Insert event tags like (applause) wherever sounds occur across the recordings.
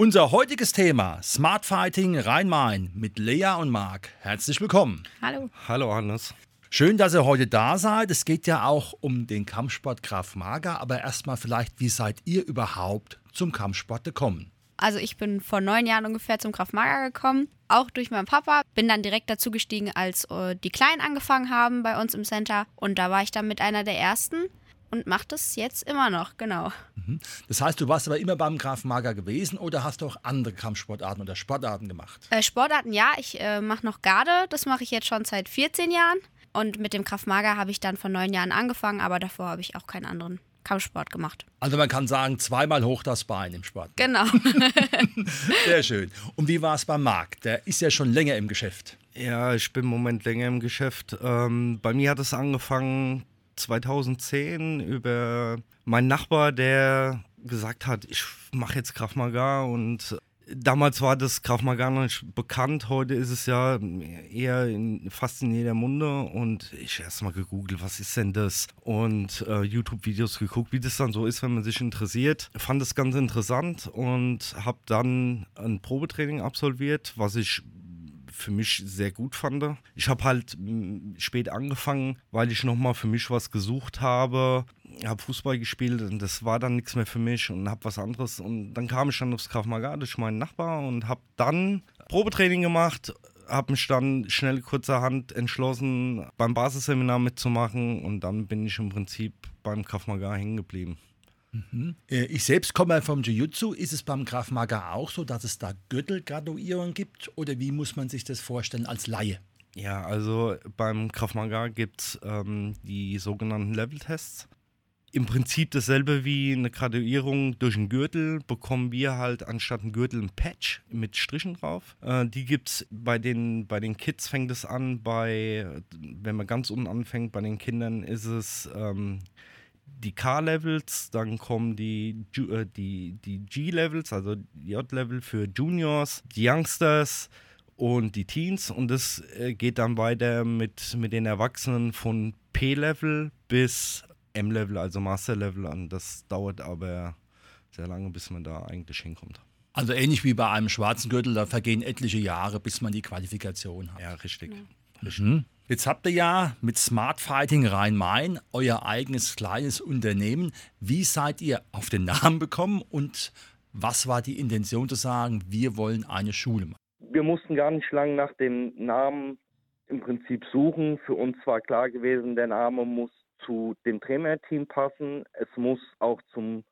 Unser heutiges Thema Smart Fighting Rhein-Main mit Lea und Marc. Herzlich willkommen. Hallo. Hallo Hannes. Schön, dass ihr heute da seid. Es geht ja auch um den Kampfsport Graf Mager, aber erstmal vielleicht, wie seid ihr überhaupt zum Kampfsport gekommen? Also ich bin vor neun Jahren ungefähr zum Kraft Maga gekommen, auch durch meinen Papa. Bin dann direkt dazu gestiegen, als äh, die Kleinen angefangen haben bei uns im Center. Und da war ich dann mit einer der ersten und mache das jetzt immer noch, genau. Mhm. Das heißt, du warst aber immer beim Graf Mager gewesen oder hast du auch andere Kampfsportarten oder Sportarten gemacht? Äh, Sportarten ja, ich äh, mache noch Garde, das mache ich jetzt schon seit 14 Jahren. Und mit dem Kraft Mager habe ich dann vor neun Jahren angefangen, aber davor habe ich auch keinen anderen Kampfsport gemacht. Also man kann sagen, zweimal hoch das Bein im Sport. Genau. (laughs) Sehr schön. Und wie war es beim Marc? Der ist ja schon länger im Geschäft. Ja, ich bin im Moment länger im Geschäft. Ähm, bei mir hat es angefangen 2010 über meinen Nachbar, der gesagt hat, ich mache jetzt Krav Maga und damals war das Krav Maga noch nicht bekannt, heute ist es ja eher in, fast in jeder Munde und ich erst mal gegoogelt, was ist denn das und äh, YouTube-Videos geguckt, wie das dann so ist, wenn man sich interessiert. Fand das ganz interessant und habe dann ein Probetraining absolviert, was ich für mich sehr gut fand. Ich habe halt spät angefangen, weil ich nochmal für mich was gesucht habe. Habe Fußball gespielt und das war dann nichts mehr für mich und habe was anderes. Und dann kam ich dann aufs Krav Maga durch meinen Nachbar und habe dann Probetraining gemacht, habe mich dann schnell kurzerhand entschlossen, beim Basisseminar mitzumachen und dann bin ich im Prinzip beim Krav Maga hängen geblieben. Mhm. Äh, ich selbst komme vom Jiu-Jitsu. Ist es beim Graf Maga auch so, dass es da Gürtelgraduierungen gibt? Oder wie muss man sich das vorstellen als Laie? Ja, also beim Krav Maga gibt es ähm, die sogenannten Level-Tests. Im Prinzip dasselbe wie eine Graduierung durch einen Gürtel, bekommen wir halt anstatt einen Gürtel ein Patch mit Strichen drauf. Äh, die gibt es bei den, bei den Kids, fängt es an, bei, wenn man ganz unten anfängt, bei den Kindern ist es ähm, die K-Levels, dann kommen die, äh, die, die G-Levels, also J-Level für Juniors, die Youngsters und die Teens und das äh, geht dann weiter mit, mit den Erwachsenen von P-Level bis M-Level, also Master-Level an. Das dauert aber sehr lange, bis man da eigentlich hinkommt. Also ähnlich wie bei einem schwarzen Gürtel, da vergehen etliche Jahre, bis man die Qualifikation hat. Ja, richtig. Ja. richtig. Mhm. Jetzt habt ihr ja mit Smart Fighting Rhein-Main euer eigenes kleines Unternehmen. Wie seid ihr auf den Namen gekommen und was war die Intention zu sagen, wir wollen eine Schule machen? Wir mussten gar nicht lange nach dem Namen im Prinzip suchen. Für uns war klar gewesen, der Name muss zu dem Trainerteam passen. Es muss auch zum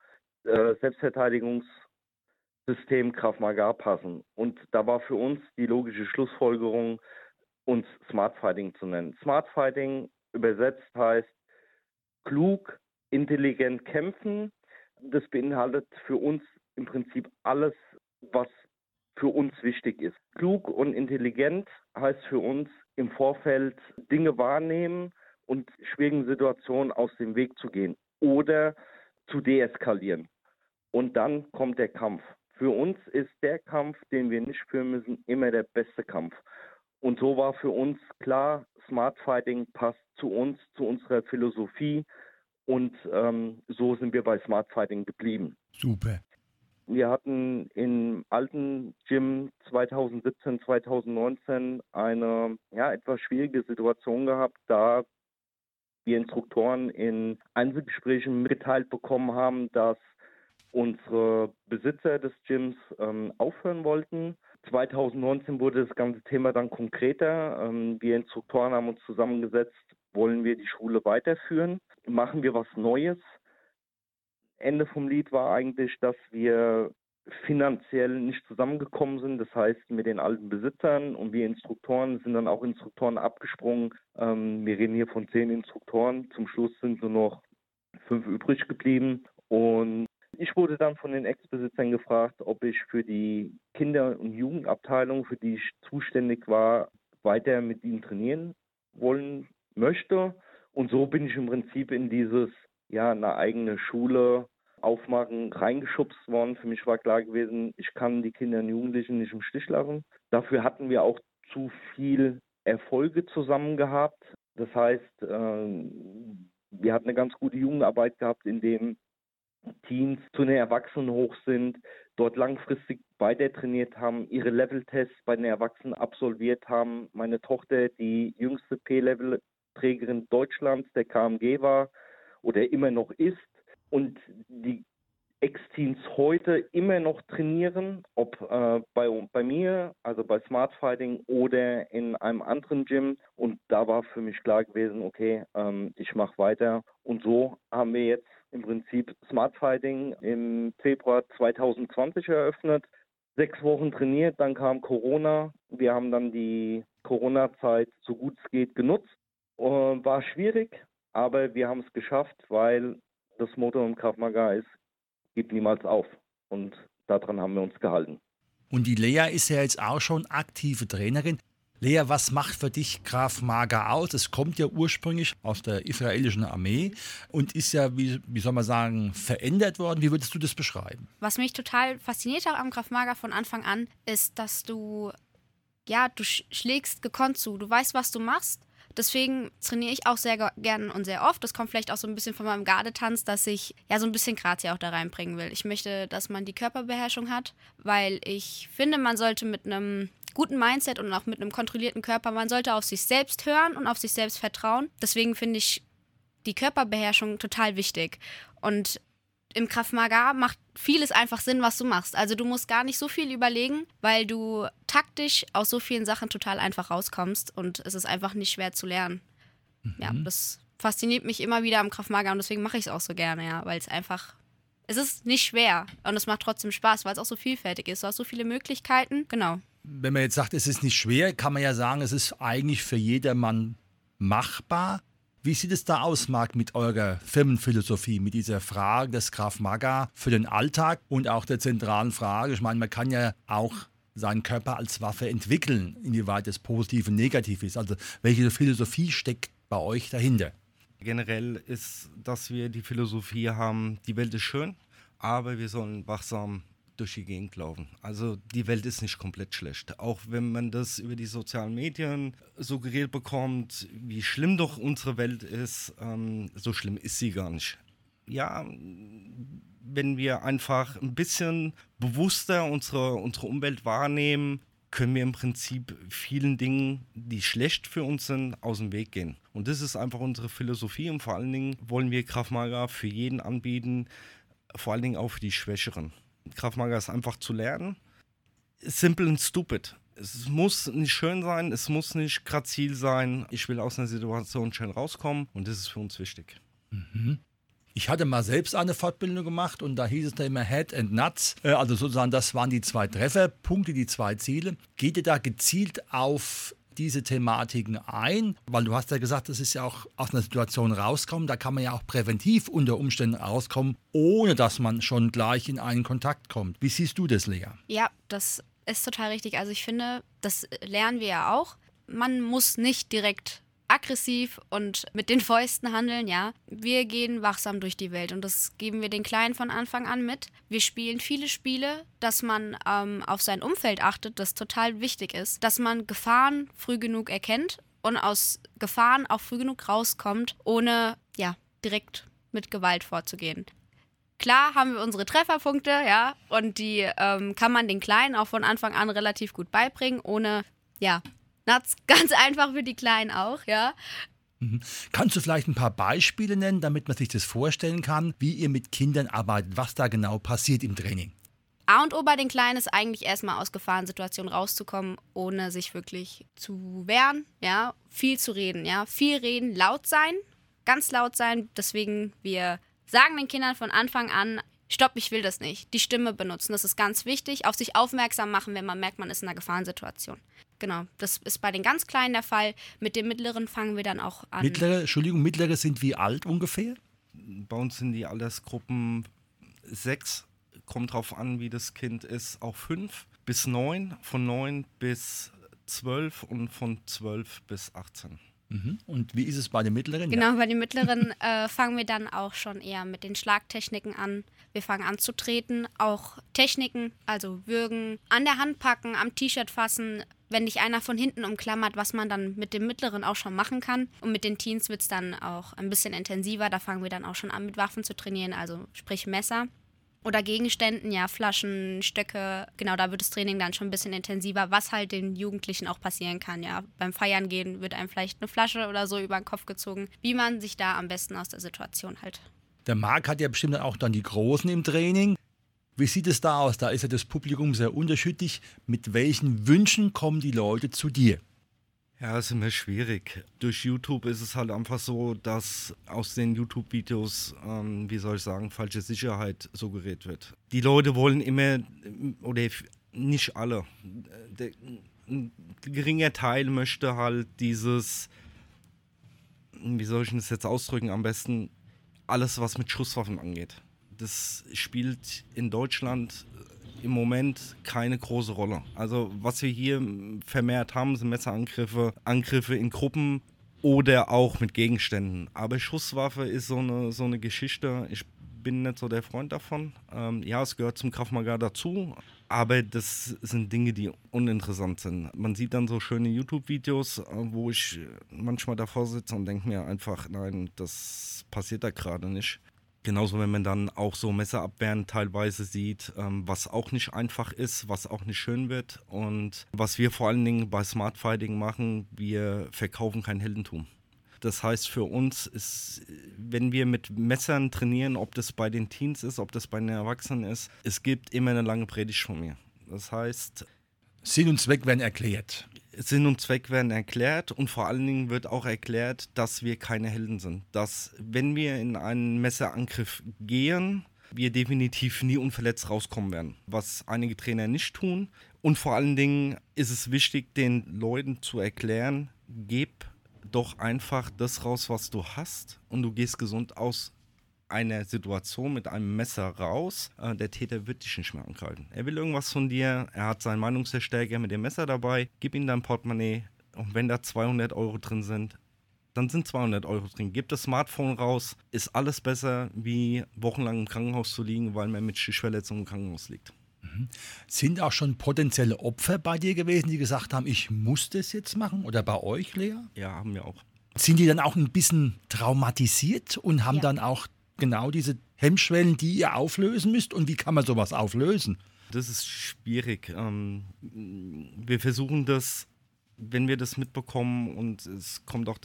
äh, Selbstverteidigungssystem Krav Maga passen. Und da war für uns die logische Schlussfolgerung, uns Smart Fighting zu nennen. Smart Fighting übersetzt heißt klug, intelligent kämpfen. Das beinhaltet für uns im Prinzip alles, was für uns wichtig ist. Klug und intelligent heißt für uns im Vorfeld Dinge wahrnehmen und schwierigen Situationen aus dem Weg zu gehen oder zu deeskalieren. Und dann kommt der Kampf. Für uns ist der Kampf, den wir nicht führen müssen, immer der beste Kampf. Und so war für uns klar, Smart Fighting passt zu uns, zu unserer Philosophie. Und ähm, so sind wir bei Smart Fighting geblieben. Super. Wir hatten im alten Gym 2017, 2019 eine ja, etwas schwierige Situation gehabt, da wir Instruktoren in Einzelgesprächen mitgeteilt bekommen haben, dass unsere Besitzer des Gyms ähm, aufhören wollten 2019 wurde das ganze Thema dann konkreter. Ähm, wir Instruktoren haben uns zusammengesetzt, wollen wir die Schule weiterführen? Machen wir was Neues? Ende vom Lied war eigentlich, dass wir finanziell nicht zusammengekommen sind. Das heißt, mit den alten Besitzern und wir Instruktoren sind dann auch Instruktoren abgesprungen. Ähm, wir reden hier von zehn Instruktoren. Zum Schluss sind nur noch fünf übrig geblieben. Und Ich wurde dann von den Ex-Besitzern gefragt, ob ich für die Kinder- und Jugendabteilung, für die ich zuständig war, weiter mit ihnen trainieren wollen möchte. Und so bin ich im Prinzip in dieses, ja, eine eigene Schule aufmachen, reingeschubst worden. Für mich war klar gewesen, ich kann die Kinder und Jugendlichen nicht im Stich lassen. Dafür hatten wir auch zu viel Erfolge zusammen gehabt. Das heißt, ähm, wir hatten eine ganz gute Jugendarbeit gehabt, in dem Teens zu den Erwachsenen hoch sind, dort langfristig weiter trainiert haben, ihre Leveltests bei den Erwachsenen absolviert haben. Meine Tochter, die jüngste P-Level-Trägerin Deutschlands der KMG war oder immer noch ist und die Ex-Teens heute immer noch trainieren, ob äh, bei, bei mir, also bei Smart Fighting oder in einem anderen Gym. Und da war für mich klar gewesen, okay, ähm, ich mache weiter. Und so haben wir jetzt im Prinzip Smart Fighting im Februar 2020 eröffnet. Sechs Wochen trainiert, dann kam Corona. Wir haben dann die Corona-Zeit so gut es geht genutzt. War schwierig, aber wir haben es geschafft, weil das Motto im Krav Maga ist, gib niemals auf. Und daran haben wir uns gehalten. Und die Lea ist ja jetzt auch schon aktive Trainerin. Lea, was macht für dich Graf Maga aus? Es kommt ja ursprünglich aus der israelischen Armee und ist ja, wie, wie soll man sagen, verändert worden. Wie würdest du das beschreiben? Was mich total fasziniert hat am Graf Maga von Anfang an, ist, dass du, ja, du schlägst gekonnt zu. Du weißt, was du machst Deswegen trainiere ich auch sehr gern und sehr oft. Das kommt vielleicht auch so ein bisschen von meinem Gardetanz, dass ich ja so ein bisschen Grazie auch da reinbringen will. Ich möchte, dass man die Körperbeherrschung hat, weil ich finde, man sollte mit einem guten Mindset und auch mit einem kontrollierten Körper, man sollte auf sich selbst hören und auf sich selbst vertrauen. Deswegen finde ich die Körperbeherrschung total wichtig. Und im Krav Maga macht vieles einfach Sinn, was du machst. Also du musst gar nicht so viel überlegen, weil du taktisch aus so vielen Sachen total einfach rauskommst und es ist einfach nicht schwer zu lernen. Mhm. Ja, das fasziniert mich immer wieder am Krav Maga und deswegen mache ich es auch so gerne, ja, weil es einfach es ist nicht schwer und es macht trotzdem Spaß, weil es auch so vielfältig ist. Du hast so viele Möglichkeiten. Genau. Wenn man jetzt sagt, es ist nicht schwer, kann man ja sagen, es ist eigentlich für jedermann machbar. Wie sieht es da aus, Marc, mit eurer Firmenphilosophie, mit dieser Frage des Graf Maga für den Alltag und auch der zentralen Frage? Ich meine, man kann ja auch seinen Körper als Waffe entwickeln, inwieweit es positiv und negativ ist. Also welche Philosophie steckt bei euch dahinter? Generell ist, dass wir die Philosophie haben, die Welt ist schön, aber wir sollen wachsam durch die Gegend laufen. Also die Welt ist nicht komplett schlecht. Auch wenn man das über die sozialen Medien suggeriert bekommt, wie schlimm doch unsere Welt ist, ähm, so schlimm ist sie gar nicht. Ja, wenn wir einfach ein bisschen bewusster unsere, unsere Umwelt wahrnehmen, können wir im Prinzip vielen Dingen, die schlecht für uns sind, aus dem Weg gehen. Und das ist einfach unsere Philosophie und vor allen Dingen wollen wir Krav Maga für jeden anbieten, vor allen Dingen auch für die Schwächeren. Krav Maga ist einfach zu lernen. Simple and stupid. Es muss nicht schön sein, es muss nicht grazil sein. Ich will aus einer Situation schnell rauskommen und das ist für uns wichtig. Mhm. Ich hatte mal selbst eine Fortbildung gemacht und da hieß es da immer Head and Nuts. Äh, also sozusagen, das waren die zwei Trefferpunkte, die zwei Ziele. Geht ihr da gezielt auf diese Thematiken ein? Weil du hast ja gesagt, das ist ja auch aus einer Situation rauskommen. Da kann man ja auch präventiv unter Umständen rauskommen, ohne dass man schon gleich in einen Kontakt kommt. Wie siehst du das, Lea? Ja, das ist total richtig. Also ich finde, das lernen wir ja auch. Man muss nicht direkt aggressiv und mit den Fäusten handeln, ja. Wir gehen wachsam durch die Welt und das geben wir den Kleinen von Anfang an mit. Wir spielen viele Spiele, dass man ähm, auf sein Umfeld achtet, das total wichtig ist, dass man Gefahren früh genug erkennt und aus Gefahren auch früh genug rauskommt, ohne ja direkt mit Gewalt vorzugehen. Klar haben wir unsere Trefferpunkte, ja, und die ähm, kann man den Kleinen auch von Anfang an relativ gut beibringen, ohne ja Nuts (laughs) ganz einfach für die Kleinen auch, ja. Mhm. Kannst du vielleicht ein paar Beispiele nennen, damit man sich das vorstellen kann, wie ihr mit Kindern arbeitet, was da genau passiert im Training? A und O bei den Kleinen ist eigentlich erstmal aus Gefahrensituationen rauszukommen, ohne sich wirklich zu wehren, ja, viel zu reden, ja, viel reden, laut sein, ganz laut sein. Deswegen wir sagen den Kindern von Anfang an, stopp, ich will das nicht. Die Stimme benutzen, das ist ganz wichtig. Auf sich aufmerksam machen, wenn man merkt, man ist in einer Gefahrensituation. Genau, das ist bei den ganz Kleinen der Fall. Mit dem Mittleren fangen wir dann auch an. Mittlere, Entschuldigung, Mittlere sind wie alt ungefähr? Bei uns sind die Altersgruppen sechs, kommt drauf an, wie das Kind ist, auch fünf bis neun, von neun bis zwölf und von zwölf bis 18. Mhm. Und wie ist es bei den mittleren? Genau, bei den mittleren (laughs) äh, fangen wir dann auch schon eher mit den Schlagtechniken an. Wir fangen an zu treten, auch Techniken, also würgen, an der Hand packen, am T-Shirt fassen, wenn dich einer von hinten umklammert, was man dann mit dem mittleren auch schon machen kann. Und mit den Teens wird es dann auch ein bisschen intensiver. Da fangen wir dann auch schon an, mit Waffen zu trainieren, also sprich Messer. Oder Gegenständen, ja, Flaschen, Stöcke. Genau, da wird das Training dann schon ein bisschen intensiver, was halt den Jugendlichen auch passieren kann. Ja, beim Feiern gehen wird einem vielleicht eine Flasche oder so über den Kopf gezogen. Wie man sich da am besten aus der Situation halt. Der Marc hat ja bestimmt auch dann die Großen im Training. Wie sieht es da aus? Da ist ja das Publikum sehr unterschiedlich. Mit welchen Wünschen kommen die Leute zu dir? Ja, ist immer schwierig. Durch YouTube ist es halt einfach so, dass aus den YouTube-Videos, ähm, wie soll ich sagen, falsche Sicherheit suggeriert wird. Die Leute wollen immer, oder nicht alle, der, ein geringer Teil möchte halt dieses, wie soll ich das jetzt ausdrücken, am besten alles, was mit Schusswaffen angeht. Das spielt in Deutschland im Moment keine große Rolle. Also was wir hier vermehrt haben, sind Messerangriffe, Angriffe in Gruppen oder auch mit Gegenständen. Aber Schusswaffe ist so eine, so eine Geschichte. Ich bin nicht so der Freund davon. Ähm, ja, es gehört zum Krav dazu, aber das sind Dinge, die uninteressant sind. Man sieht dann so schöne YouTube-Videos, äh, wo ich manchmal davor sitze und denke mir einfach, nein, das passiert da gerade nicht. Genauso, wenn man dann auch so Messerabwehren teilweise sieht, ähm, was auch nicht einfach ist, was auch nicht schön wird. Und was wir vor allen Dingen bei Smart Fighting machen, wir verkaufen kein Heldentum. Das heißt, für uns ist, wenn wir mit Messern trainieren, ob das bei den Teens ist, ob das bei den Erwachsenen ist, es gibt immer eine lange Predigt von mir. Das heißt. Sinn und Zweck werden erklärt. Sinn und Zweck werden erklärt und vor allen Dingen wird auch erklärt, dass wir keine Helden sind. Dass, wenn wir in einen Messerangriff gehen, wir definitiv nie unverletzt rauskommen werden. Was einige Trainer nicht tun. Und vor allen Dingen ist es wichtig, den Leuten zu erklären, gib doch einfach das raus, was du hast und du gehst gesund aus einer Situation mit einem Messer raus, äh, der Täter wird dich nicht mehr angreifen. Er will irgendwas von dir, er hat seinen Meinungsverstärker mit dem Messer dabei, gib ihm dein Portemonnaie und wenn da 200 Euro drin sind, dann sind 200 Euro drin. Gib das Smartphone raus, ist alles besser, wie wochenlang im Krankenhaus zu liegen, weil man mit Stichverletzungen im Krankenhaus liegt. Mhm. Sind auch schon potenzielle Opfer bei dir gewesen, die gesagt haben, ich muss das jetzt machen? Oder bei euch, Lea? Ja, haben wir auch. Sind die dann auch ein bisschen traumatisiert und haben ja. dann auch genau diese Hemmschwellen, die ihr auflösen müsst? Und wie kann man sowas auflösen? Das ist schwierig. Ähm, wir versuchen das, wenn wir das mitbekommen und es kommt auch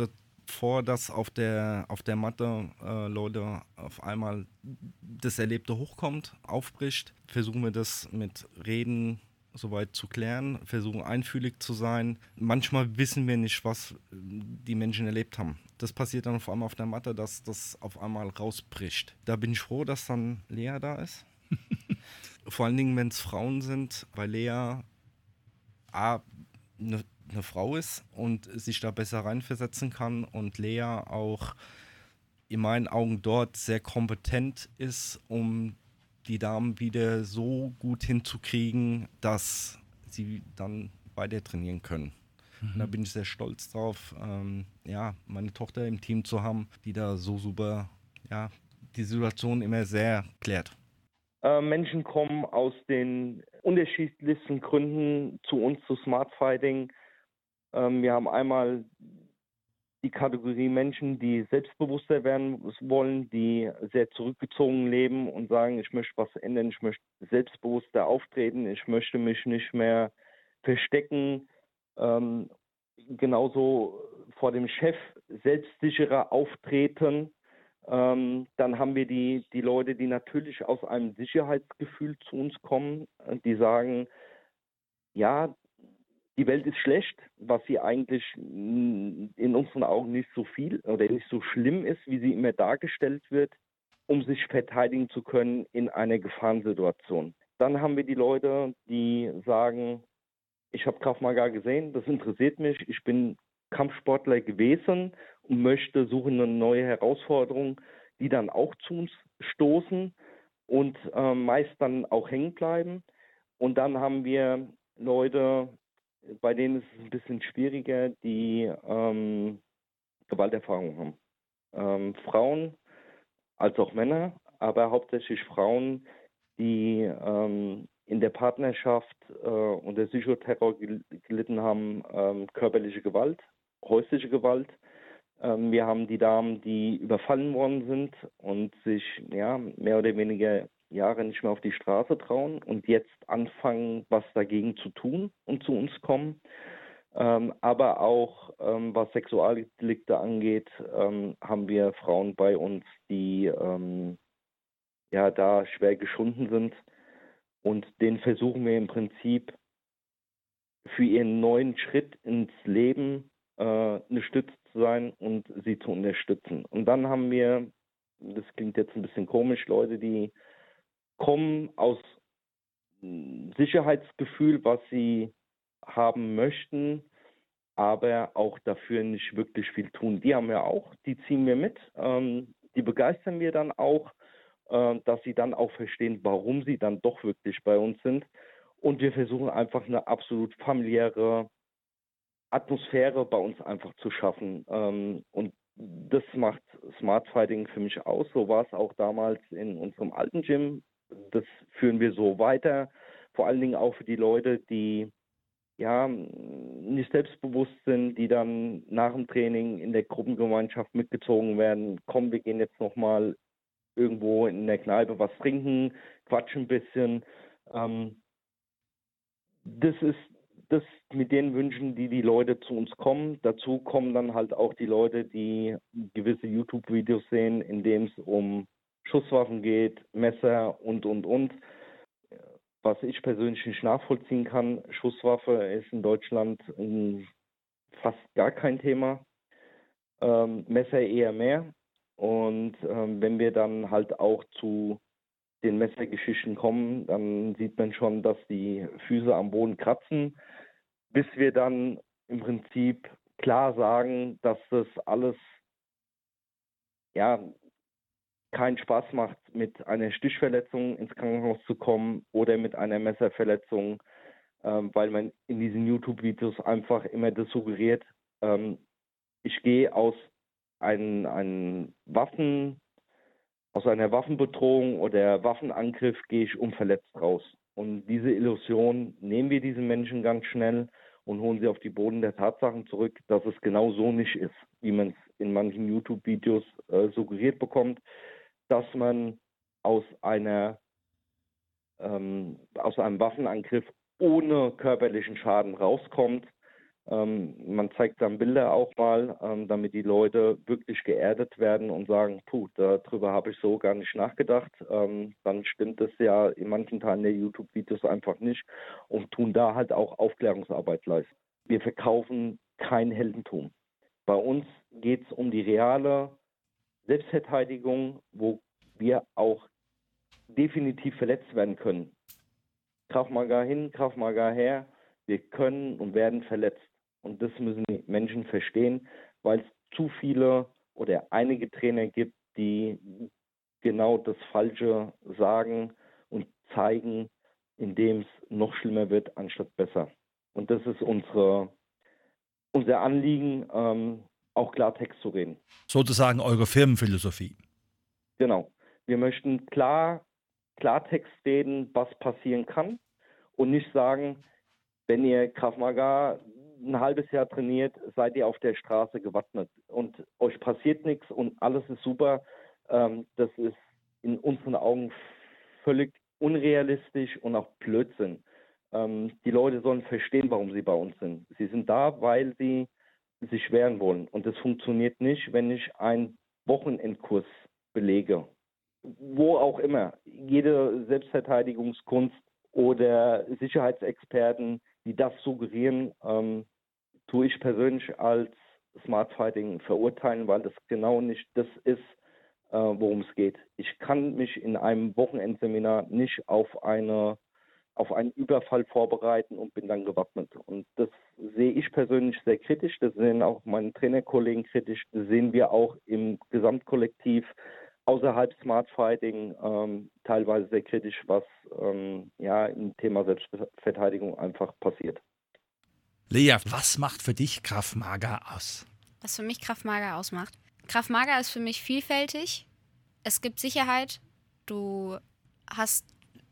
vor, dass auf der, auf der Matte äh, Leute auf einmal das Erlebte hochkommt, aufbricht, versuchen wir das mit Reden soweit zu klären, versuchen einfühlig zu sein. Manchmal wissen wir nicht, was die Menschen erlebt haben. Das passiert dann vor allem auf der Matte, dass das auf einmal rausbricht. Da bin ich froh, dass dann Lea da ist. (laughs) vor allen Dingen, wenn es Frauen sind, weil Lea A, eine eine Frau ist und sich da besser reinversetzen kann und Lea auch in meinen Augen dort sehr kompetent ist, um die Damen wieder so gut hinzukriegen, dass sie dann weiter trainieren können. Mhm. Da bin ich sehr stolz drauf, ähm, ja, meine Tochter im Team zu haben, die da so super, ja, die Situation immer sehr klärt. Äh, Menschen kommen aus den unterschiedlichsten Gründen zu uns zu Smart Fighting. Ähm, wir haben einmal die Kategorie Menschen, die selbstbewusster werden wollen, die sehr zurückgezogen leben und sagen, ich möchte was ändern, ich möchte selbstbewusster auftreten, ich möchte mich nicht mehr verstecken, ähm, genauso vor dem Chef selbstsicherer auftreten. Ähm, dann haben wir die, die Leute, die natürlich aus einem Sicherheitsgefühl zu uns kommen, die sagen, ja, die Welt ist schlecht, was sie eigentlich in unseren Augen nicht so viel oder nicht so schlimm ist, wie sie immer dargestellt wird, um sich verteidigen zu können in einer Gefahrensituation. Dann haben wir die Leute, die sagen, ich habe Krav Maga gesehen, das interessiert mich, ich bin Kampfsportler gewesen und möchte, suchen eine neue Herausforderung, die dann auch zu uns stoßen und äh, meist dann auch hängen bleiben. Und dann haben wir Leute, bei denen ist es ein bisschen schwieriger, die ähm, Gewalterfahrung haben. Ähm, Frauen als auch Männer, aber hauptsächlich Frauen, die ähm, in der Partnerschaft äh, unter Psychoterror gelitten haben, ähm, körperliche Gewalt, häusliche Gewalt. Ähm, wir haben die Damen, die überfallen worden sind und sich ja mehr oder weniger Jahre nicht mehr auf die Straße trauen und jetzt anfangen, was dagegen zu tun und zu uns kommen. Ähm, aber auch ähm, was Sexualdelikte angeht, ähm, haben wir Frauen bei uns, die ähm, ja da schwer geschunden sind. Und den versuchen wir im Prinzip für ihren neuen Schritt ins Leben äh, eine Stütze zu sein und sie zu unterstützen. Und dann haben wir, das klingt jetzt ein bisschen komisch, Leute, die kommen aus Sicherheitsgefühl, was sie haben möchten, aber auch dafür nicht wirklich viel tun. Die haben wir auch, die ziehen wir mit, ähm, die begeistern wir dann auch, dass sie dann auch verstehen, warum sie dann doch wirklich bei uns sind. Und wir versuchen einfach eine absolut familiäre Atmosphäre bei uns einfach zu schaffen. Ähm, und das macht Smart Fighting für mich aus. So war es auch damals in unserem alten Gym. Das führen wir so weiter. Vor allen Dingen auch für die Leute, die ja, nicht selbstbewusst sind, die dann nach dem Training in der Gruppengemeinschaft mitgezogen werden. Komm, wir gehen jetzt nochmal irgendwo in der Kneipe was trinken, quatschen ein bisschen. Ähm, das ist das mit den Wünschen, die die Leute zu uns kommen. Dazu kommen dann halt auch die Leute, die gewisse YouTube-Videos sehen, in denen es um Schusswaffen geht, Messer und, und, und was ich persönlich nicht nachvollziehen kann. Schusswaffe ist in Deutschland fast gar kein Thema. Ähm, Messer eher mehr. Und ähm, wenn wir dann halt auch zu den Messergeschichten kommen, dann sieht man schon, dass die Füße am Boden kratzen, bis wir dann im Prinzip klar sagen, dass das alles ja keinen Spaß macht, mit einer Stichverletzung ins Krankenhaus zu kommen oder mit einer Messerverletzung, ähm, weil man in diesen YouTube-Videos einfach immer das suggeriert, ähm, ich gehe aus einem, einem Waffen, aus einer Waffenbedrohung oder Waffenangriff gehe ich unverletzt raus. Und diese Illusion nehmen wir diesen Menschen ganz schnell und holen sie auf die Boden der Tatsachen zurück, dass es genau so nicht ist, wie man es in manchen YouTube-Videos äh, suggeriert bekommt dass man aus einer ähm, aus einem Waffenangriff ohne körperlichen Schaden rauskommt. Ähm, man zeigt dann Bilder auch mal, ähm, damit die Leute wirklich geerdet werden und sagen, puh, darüber habe ich so gar nicht nachgedacht. Ähm, dann stimmt es ja in manchen Teilen der YouTube-Videos einfach nicht und tun da halt auch Aufklärungsarbeit leisten. Wir verkaufen kein Heldentum. Bei uns geht es um die reale Selbstverteidigung, wo wir auch definitiv verletzt werden können. Krav Maga hin, Krav Maga her, wir können und werden verletzt. Und das müssen die Menschen verstehen, weil es zu viele oder einige Trainer gibt, die genau das Falsche sagen und zeigen, indem es noch schlimmer wird, anstatt besser. Und das ist unsere, unser Anliegen, ähm, auch Klartext zu reden. Sozusagen eure Firmenphilosophie. Genau. Wir möchten klar, Klartext reden, was passieren kann und nicht sagen, wenn ihr Krav Maga ein halbes Jahr trainiert, seid ihr auf der Straße gewappnet und euch passiert nichts und alles ist super. Ähm, das ist in unseren Augen völlig unrealistisch und auch Blödsinn. Ähm, die Leute sollen verstehen, warum sie bei uns sind. Sie sind da, weil sie sich wehren wollen. Und das funktioniert nicht, wenn ich einen Wochenendkurs belege. Wo auch immer. Jede Selbstverteidigungskunst oder Sicherheitsexperten, die das suggerieren, ähm, tue ich persönlich als Smart Fighting verurteilen, weil das genau nicht das ist, äh, worum es geht. Ich kann mich in einem Wochenendseminar nicht auf eine auf einen Überfall vorbereiten und bin dann gewappnet. Und das sehe ich persönlich sehr kritisch, das sehen auch meine Trainerkollegen kritisch, das sehen wir auch im Gesamtkollektiv. außerhalb Smart Fighting ähm, teilweise sehr kritisch, was ähm, ja im Thema Selbstverteidigung einfach passiert. Lea, was macht für dich Krav Maga aus? Was für mich Krav Maga ausmacht? Krav Maga ist für mich vielfältig. Es gibt Sicherheit. Du hast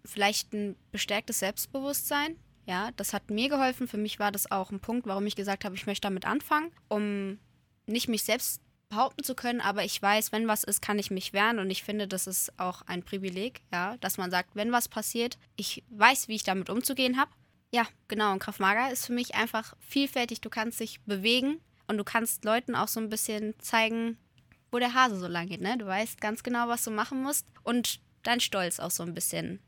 vielleicht ein bestärktes Selbstbewusstsein. Ja, das hat mir geholfen. Für mich war das auch ein Punkt, warum ich gesagt habe, ich möchte damit anfangen, um nicht mich selbst behaupten zu können, aber ich weiß, wenn was ist, kann ich mich wehren und ich finde, das ist auch ein Privileg, ja, dass man sagt, wenn was passiert, ich weiß, wie ich damit umzugehen habe. Ja, genau, und Krav Maga ist für mich einfach vielfältig. Du kannst dich bewegen und du kannst Leuten auch so ein bisschen zeigen, wo der Hase so lang geht, ne? Du weißt ganz genau, was du machen musst und dein Stolz auch so ein bisschen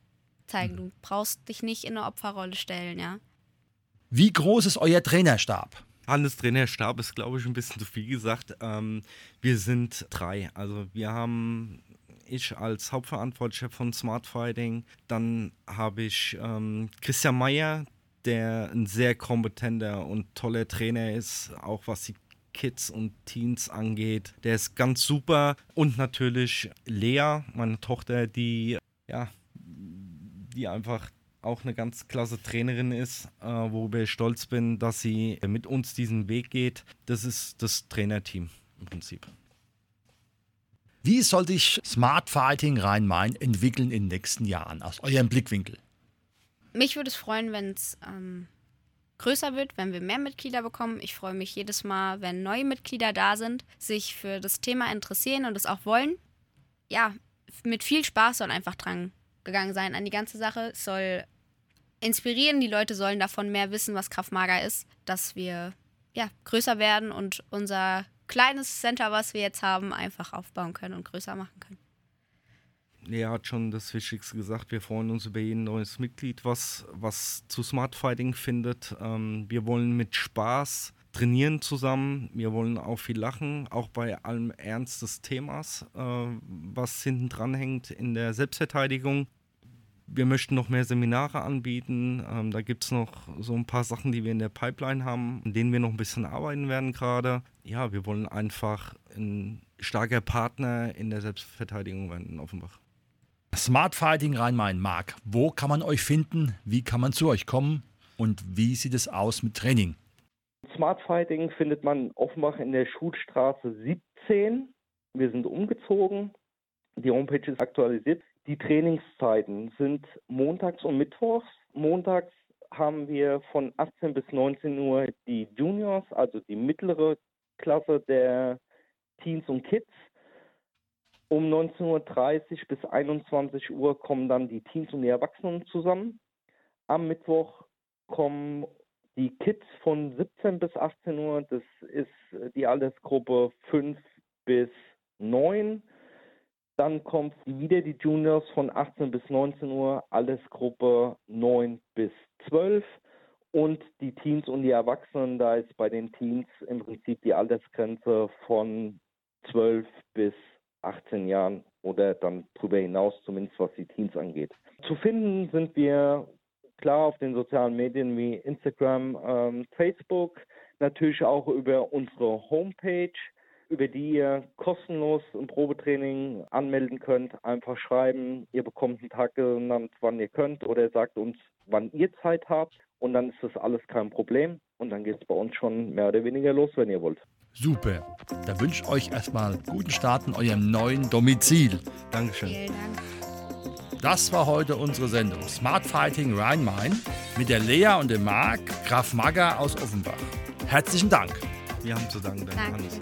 zeigen. Du brauchst dich nicht in eine Opferrolle stellen, ja. Wie groß ist euer Trainerstab? Hannes Trainerstab ist, glaube ich, ein bisschen zu viel gesagt. Ähm, wir sind drei. Also wir haben ich als Hauptverantwortlicher von Smart Fighting. Dann habe ich ähm, Christian Meyer, der ein sehr kompetenter und toller Trainer ist, auch was die Kids und Teens angeht. Der ist ganz super. Und natürlich Lea, meine Tochter, die ja, die einfach auch eine ganz klasse Trainerin ist, äh, worüber ich stolz bin, dass sie mit uns diesen Weg geht. Das ist das Trainerteam im Prinzip. Wie soll sich Smart Fighting Rhein-Main entwickeln in den nächsten Jahren aus eurem Blickwinkel? Mich würde es freuen, wenn es ähm, größer wird, wenn wir mehr Mitglieder bekommen. Ich freue mich jedes Mal, wenn neue Mitglieder da sind, sich für das Thema interessieren und es auch wollen. Ja, mit viel Spaß soll einfach dran gegangen sein an die ganze Sache. Es soll inspirieren, die Leute sollen davon mehr wissen, was Kraftmager ist, dass wir ja, größer werden und unser kleines Center, was wir jetzt haben, einfach aufbauen können und größer machen können. Er hat schon das Wichtigste gesagt. Wir freuen uns über jeden neues Mitglied, was, was zu Smart Fighting findet. Ähm, wir wollen mit Spaß trainieren zusammen. Wir wollen auch viel lachen, auch bei allem Ernst des Themas, äh, was hinten dran hängt in der Selbstverteidigung. Wir möchten noch mehr Seminare anbieten. Ähm, da gibt es noch so ein paar Sachen, die wir in der Pipeline haben, an denen wir noch ein bisschen arbeiten werden gerade. Ja, wir wollen einfach ein starker Partner in der Selbstverteidigung werden in Offenbach. Smart Fighting Rhein-Main, Marc, wo kann man euch finden? Wie kann man zu euch kommen? Und wie sieht es aus mit Training? Smart Fighting findet man Offenbach in der Schulstraße 17. Wir sind umgezogen. Die Homepage ist aktualisiert. Die Trainingszeiten sind montags und mittwochs. Montags haben wir von 18 bis 19 Uhr die Juniors, also die mittlere Klasse der Teens und Kids. Um 19.30 Uhr bis 21 Uhr kommen dann die Teens und die Erwachsenen zusammen. Am Mittwoch kommen die Kids von 17 bis 18 Uhr. Das ist die Altersgruppe 5 bis 9. Dann kommt wieder die Juniors von 18 bis 19 Uhr, Altersgruppe 9 bis 12. Und die Teens und die Erwachsenen, da ist bei den Teens im Prinzip die Altersgrenze von 12 bis 18 Jahren oder dann darüber hinaus, zumindest was die Teens angeht. Zu finden sind wir klar auf den sozialen Medien wie Instagram, ähm, Facebook, natürlich auch über unsere Homepage über die ihr kostenlos ein Probetraining anmelden könnt. Einfach schreiben, ihr bekommt einen Tag genannt, wann ihr könnt oder sagt uns, wann ihr Zeit habt und dann ist das alles kein Problem und dann geht es bei uns schon mehr oder weniger los, wenn ihr wollt. Super. Da wünsche ich euch erstmal guten Start in eurem neuen Domizil. Dankeschön. Vielen Dank. Das war heute unsere Sendung Smart Fighting Rhein-Main mit der Lea und dem Marc Graf Magger aus Offenbach. Herzlichen Dank. Wir haben zu danken, Danke. Hannes.